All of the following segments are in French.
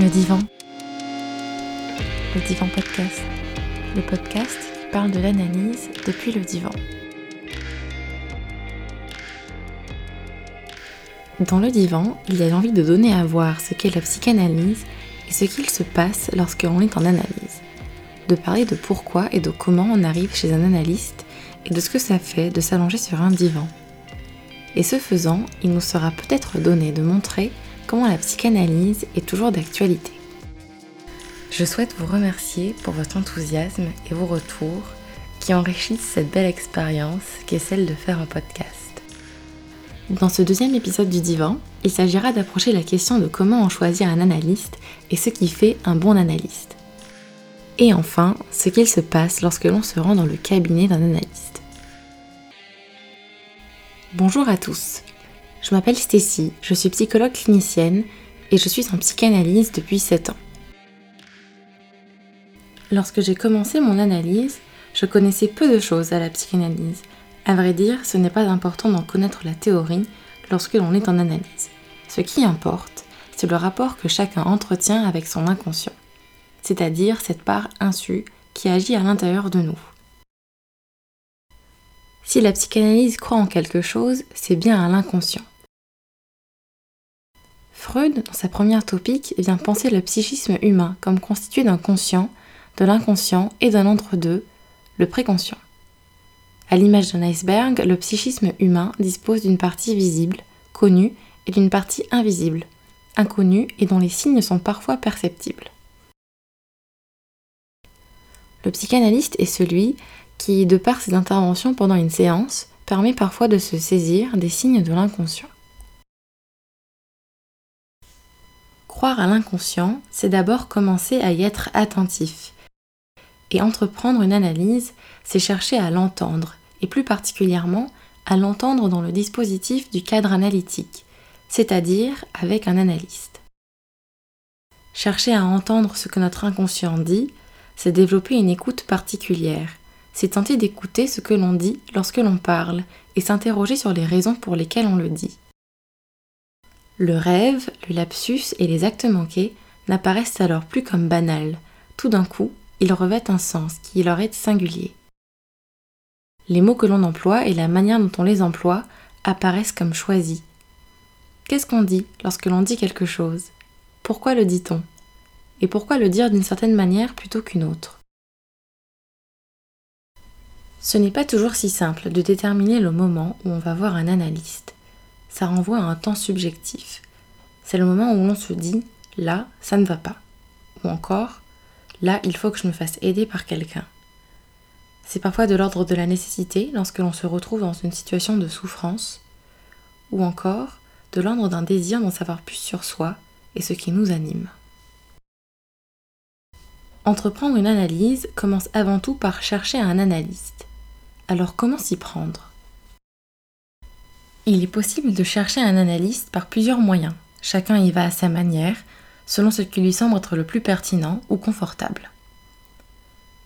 Le divan. Le divan podcast. Le podcast qui parle de l'analyse depuis le divan. Dans le divan, il y a l'envie de donner à voir ce qu'est la psychanalyse et ce qu'il se passe lorsque l'on est en analyse. De parler de pourquoi et de comment on arrive chez un analyste et de ce que ça fait de s'allonger sur un divan. Et ce faisant, il nous sera peut-être donné de montrer comment la psychanalyse est toujours d'actualité. Je souhaite vous remercier pour votre enthousiasme et vos retours qui enrichissent cette belle expérience qui est celle de faire un podcast. Dans ce deuxième épisode du divan, il s'agira d'approcher la question de comment on choisit un analyste et ce qui fait un bon analyste. Et enfin, ce qu'il se passe lorsque l'on se rend dans le cabinet d'un analyste. Bonjour à tous, je m'appelle Stécie, je suis psychologue clinicienne et je suis en psychanalyse depuis 7 ans. Lorsque j'ai commencé mon analyse, je connaissais peu de choses à la psychanalyse. À vrai dire, ce n'est pas important d'en connaître la théorie lorsque l'on est en analyse. Ce qui importe, c'est le rapport que chacun entretient avec son inconscient, c'est-à-dire cette part insu qui agit à l'intérieur de nous. Si la psychanalyse croit en quelque chose, c'est bien à l'inconscient. Freud, dans sa première topique, vient penser le psychisme humain comme constitué d'un conscient, de l'inconscient et d'un entre-deux, le préconscient. À l'image d'un iceberg, le psychisme humain dispose d'une partie visible, connue, et d'une partie invisible, inconnue et dont les signes sont parfois perceptibles. Le psychanalyste est celui qui, de par ses interventions pendant une séance, permet parfois de se saisir des signes de l'inconscient. Croire à l'inconscient, c'est d'abord commencer à y être attentif. Et entreprendre une analyse, c'est chercher à l'entendre, et plus particulièrement à l'entendre dans le dispositif du cadre analytique, c'est-à-dire avec un analyste. Chercher à entendre ce que notre inconscient dit, c'est développer une écoute particulière, c'est tenter d'écouter ce que l'on dit lorsque l'on parle, et s'interroger sur les raisons pour lesquelles on le dit. Le rêve, le lapsus et les actes manqués n'apparaissent alors plus comme banals. Tout d'un coup, ils revêtent un sens qui leur est singulier. Les mots que l'on emploie et la manière dont on les emploie apparaissent comme choisis. Qu'est-ce qu'on dit lorsque l'on dit quelque chose? Pourquoi le dit-on? Et pourquoi le dire d'une certaine manière plutôt qu'une autre? Ce n'est pas toujours si simple de déterminer le moment où on va voir un analyste ça renvoie à un temps subjectif. C'est le moment où l'on se dit là, ça ne va pas. Ou encore là, il faut que je me fasse aider par quelqu'un. C'est parfois de l'ordre de la nécessité lorsque l'on se retrouve dans une situation de souffrance, ou encore de l'ordre d'un désir d'en savoir plus sur soi et ce qui nous anime. Entreprendre une analyse commence avant tout par chercher un analyste. Alors comment s'y prendre? Il est possible de chercher un analyste par plusieurs moyens. Chacun y va à sa manière, selon ce qui lui semble être le plus pertinent ou confortable.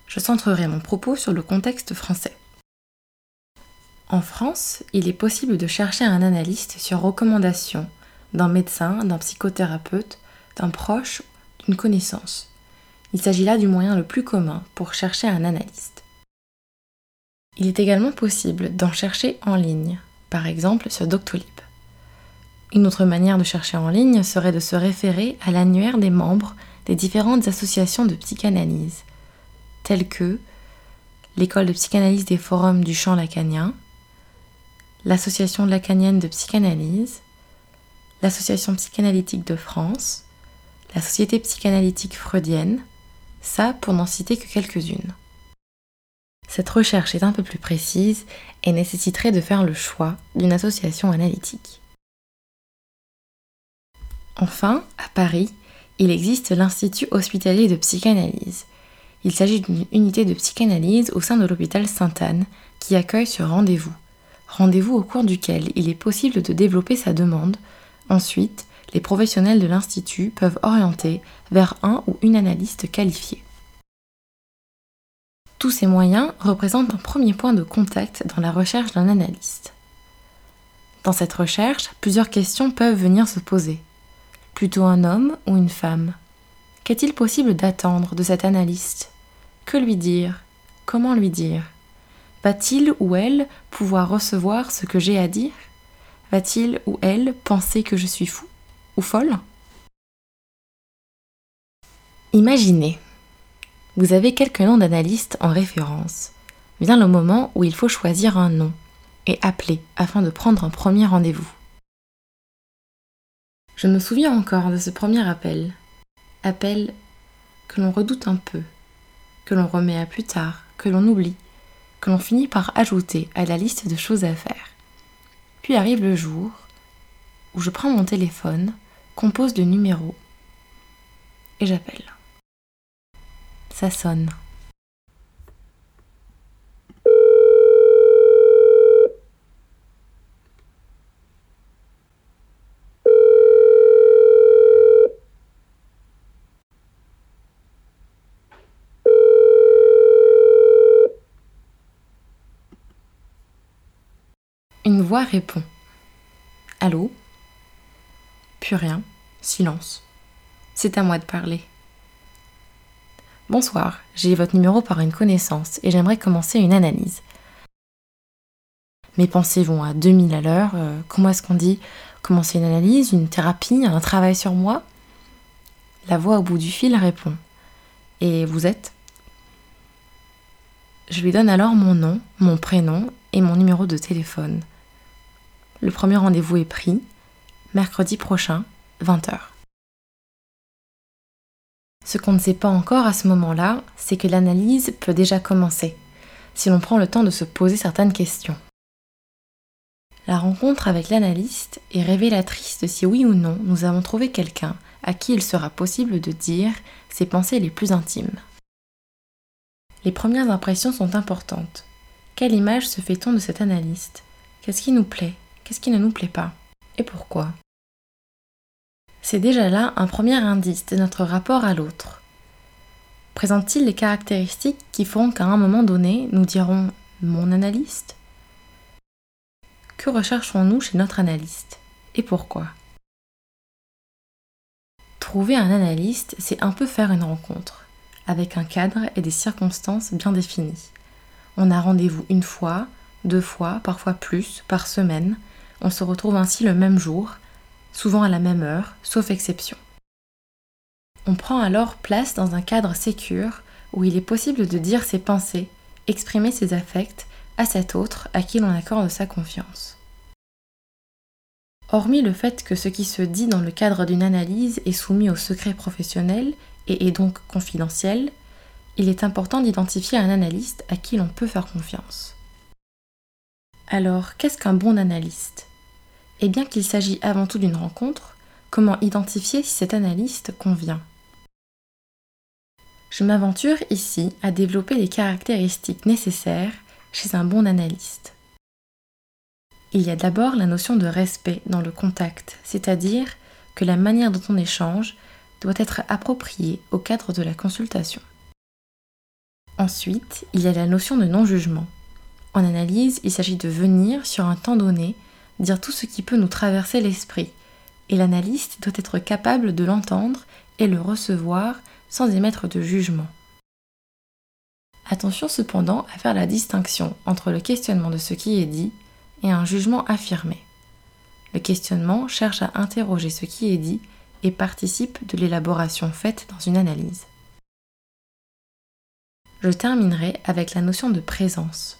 Je centrerai mon propos sur le contexte français. En France, il est possible de chercher un analyste sur recommandation d'un médecin, d'un psychothérapeute, d'un proche, d'une connaissance. Il s'agit là du moyen le plus commun pour chercher un analyste. Il est également possible d'en chercher en ligne, par exemple sur Doctolib. Une autre manière de chercher en ligne serait de se référer à l'annuaire des membres des différentes associations de psychanalyse, telles que l'École de psychanalyse des forums du champ lacanien, l'Association lacanienne de psychanalyse, l'Association psychanalytique de France, la Société psychanalytique freudienne, ça pour n'en citer que quelques-unes. Cette recherche est un peu plus précise et nécessiterait de faire le choix d'une association analytique. Enfin, à Paris, il existe l'Institut hospitalier de psychanalyse. Il s'agit d'une unité de psychanalyse au sein de l'hôpital Sainte-Anne qui accueille ce rendez-vous. Rendez-vous au cours duquel il est possible de développer sa demande. Ensuite, les professionnels de l'Institut peuvent orienter vers un ou une analyste qualifiée. Tous ces moyens représentent un premier point de contact dans la recherche d'un analyste. Dans cette recherche, plusieurs questions peuvent venir se poser. Plutôt un homme ou une femme? Qu'est-il possible d'attendre de cet analyste? Que lui dire? Comment lui dire? Va-t-il ou elle pouvoir recevoir ce que j'ai à dire? Va-t-il ou elle penser que je suis fou ou folle? Imaginez, vous avez quelques noms d'analystes en référence. Vient le moment où il faut choisir un nom et appeler afin de prendre un premier rendez-vous. Je me souviens encore de ce premier appel. Appel que l'on redoute un peu, que l'on remet à plus tard, que l'on oublie, que l'on finit par ajouter à la liste de choses à faire. Puis arrive le jour où je prends mon téléphone, compose le numéro et j'appelle. Ça sonne. Une voix répond. Allô? Plus rien. Silence. C'est à moi de parler. Bonsoir, j'ai votre numéro par une connaissance et j'aimerais commencer une analyse. Mes pensées vont à 2000 à l'heure. Euh, comment est-ce qu'on dit Commencer une analyse, une thérapie, un travail sur moi? La voix au bout du fil répond. Et vous êtes? Je lui donne alors mon nom, mon prénom et mon numéro de téléphone. Le premier rendez-vous est pris, mercredi prochain, 20h. Ce qu'on ne sait pas encore à ce moment-là, c'est que l'analyse peut déjà commencer, si l'on prend le temps de se poser certaines questions. La rencontre avec l'analyste est révélatrice de si oui ou non nous avons trouvé quelqu'un à qui il sera possible de dire ses pensées les plus intimes. Les premières impressions sont importantes. Quelle image se fait-on de cet analyste? Qu'est-ce qui nous plaît? Qu'est-ce qui ne nous plaît pas? Et pourquoi? C'est déjà là un premier indice de notre rapport à l'autre. Présente-t-il les caractéristiques qui font qu'à un moment donné, nous dirons mon analyste Que recherchons-nous chez notre analyste? Et pourquoi? Trouver un analyste, c'est un peu faire une rencontre, avec un cadre et des circonstances bien définies. On a rendez-vous une fois, deux fois, parfois plus, par semaine, on se retrouve ainsi le même jour, souvent à la même heure, sauf exception. On prend alors place dans un cadre sécure où il est possible de dire ses pensées, exprimer ses affects à cet autre à qui l'on accorde sa confiance. Hormis le fait que ce qui se dit dans le cadre d'une analyse est soumis au secret professionnel et est donc confidentiel, il est important d'identifier un analyste à qui l'on peut faire confiance. Alors, qu'est-ce qu'un bon analyste? Et bien qu'il s'agit avant tout d'une rencontre, comment identifier si cet analyste convient? Je m'aventure ici à développer les caractéristiques nécessaires chez un bon analyste. Il y a d'abord la notion de respect dans le contact, c'est-à-dire que la manière dont on échange doit être appropriée au cadre de la consultation. Ensuite, il y a la notion de non-jugement. En analyse, il s'agit de venir sur un temps donné dire tout ce qui peut nous traverser l'esprit, et l'analyste doit être capable de l'entendre et le recevoir sans émettre de jugement. Attention cependant à faire la distinction entre le questionnement de ce qui est dit et un jugement affirmé. Le questionnement cherche à interroger ce qui est dit et participe de l'élaboration faite dans une analyse. Je terminerai avec la notion de présence.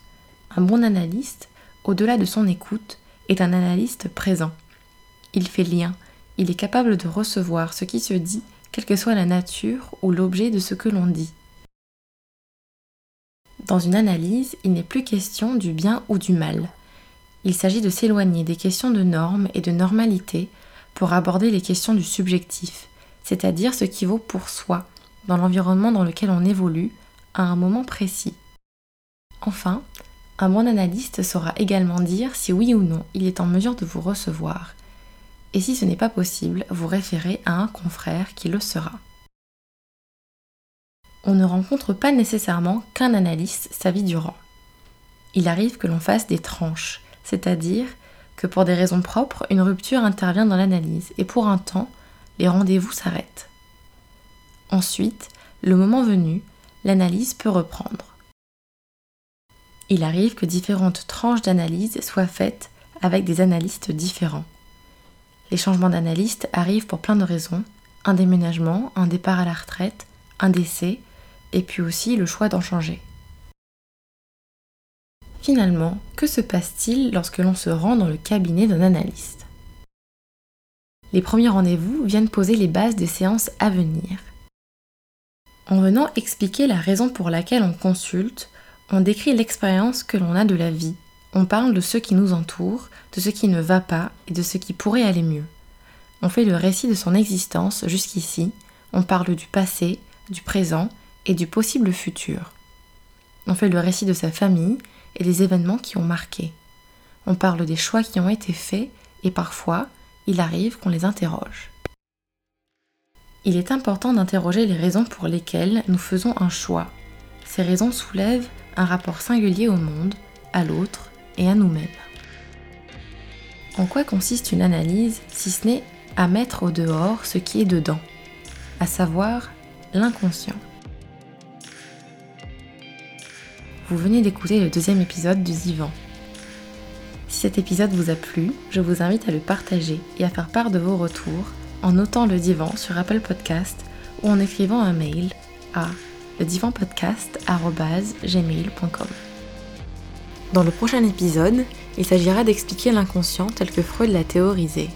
Un bon analyste, au-delà de son écoute, est un analyste présent. Il fait lien, il est capable de recevoir ce qui se dit, quelle que soit la nature ou l'objet de ce que l'on dit. Dans une analyse, il n'est plus question du bien ou du mal. Il s'agit de s'éloigner des questions de normes et de normalité pour aborder les questions du subjectif, c'est-à-dire ce qui vaut pour soi, dans l'environnement dans lequel on évolue, à un moment précis. Enfin, un bon analyste saura également dire si oui ou non il est en mesure de vous recevoir, et si ce n'est pas possible, vous référer à un confrère qui le sera. On ne rencontre pas nécessairement qu'un analyste sa vie durant. Il arrive que l'on fasse des tranches, c'est-à-dire que pour des raisons propres, une rupture intervient dans l'analyse et pour un temps, les rendez-vous s'arrêtent. Ensuite, le moment venu, l'analyse peut reprendre. Il arrive que différentes tranches d'analyse soient faites avec des analystes différents. Les changements d'analyste arrivent pour plein de raisons. Un déménagement, un départ à la retraite, un décès, et puis aussi le choix d'en changer. Finalement, que se passe-t-il lorsque l'on se rend dans le cabinet d'un analyste? Les premiers rendez-vous viennent poser les bases des séances à venir. En venant expliquer la raison pour laquelle on consulte, on décrit l'expérience que l'on a de la vie, on parle de ce qui nous entoure, de ce qui ne va pas et de ce qui pourrait aller mieux. On fait le récit de son existence jusqu'ici, on parle du passé, du présent et du possible futur. On fait le récit de sa famille et des événements qui ont marqué. On parle des choix qui ont été faits et parfois, il arrive qu'on les interroge. Il est important d'interroger les raisons pour lesquelles nous faisons un choix. Ces raisons soulèvent un rapport singulier au monde, à l'autre et à nous-mêmes. En quoi consiste une analyse si ce n'est à mettre au dehors ce qui est dedans, à savoir l'inconscient? Vous venez d'écouter le deuxième épisode du Divan. Si cet épisode vous a plu, je vous invite à le partager et à faire part de vos retours en notant le divan sur Apple Podcast ou en écrivant un mail à ledivanpodcast.gmail.com. Dans le prochain épisode, il s'agira d'expliquer l'inconscient tel que Freud l'a théorisé.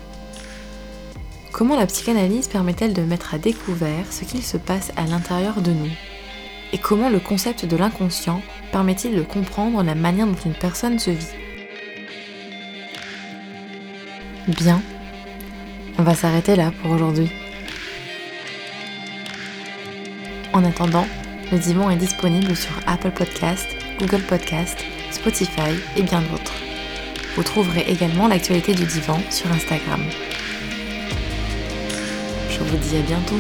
Comment la psychanalyse permet-elle de mettre à découvert ce qu'il se passe à l'intérieur de nous? Et comment le concept de l'inconscient permet-il de comprendre la manière dont une personne se vit? Bien, on va s'arrêter là pour aujourd'hui. En attendant, le divan est disponible sur Apple Podcast, Google Podcast, Spotify et bien d'autres. Vous trouverez également l'actualité du divan sur Instagram. Je vous dis à bientôt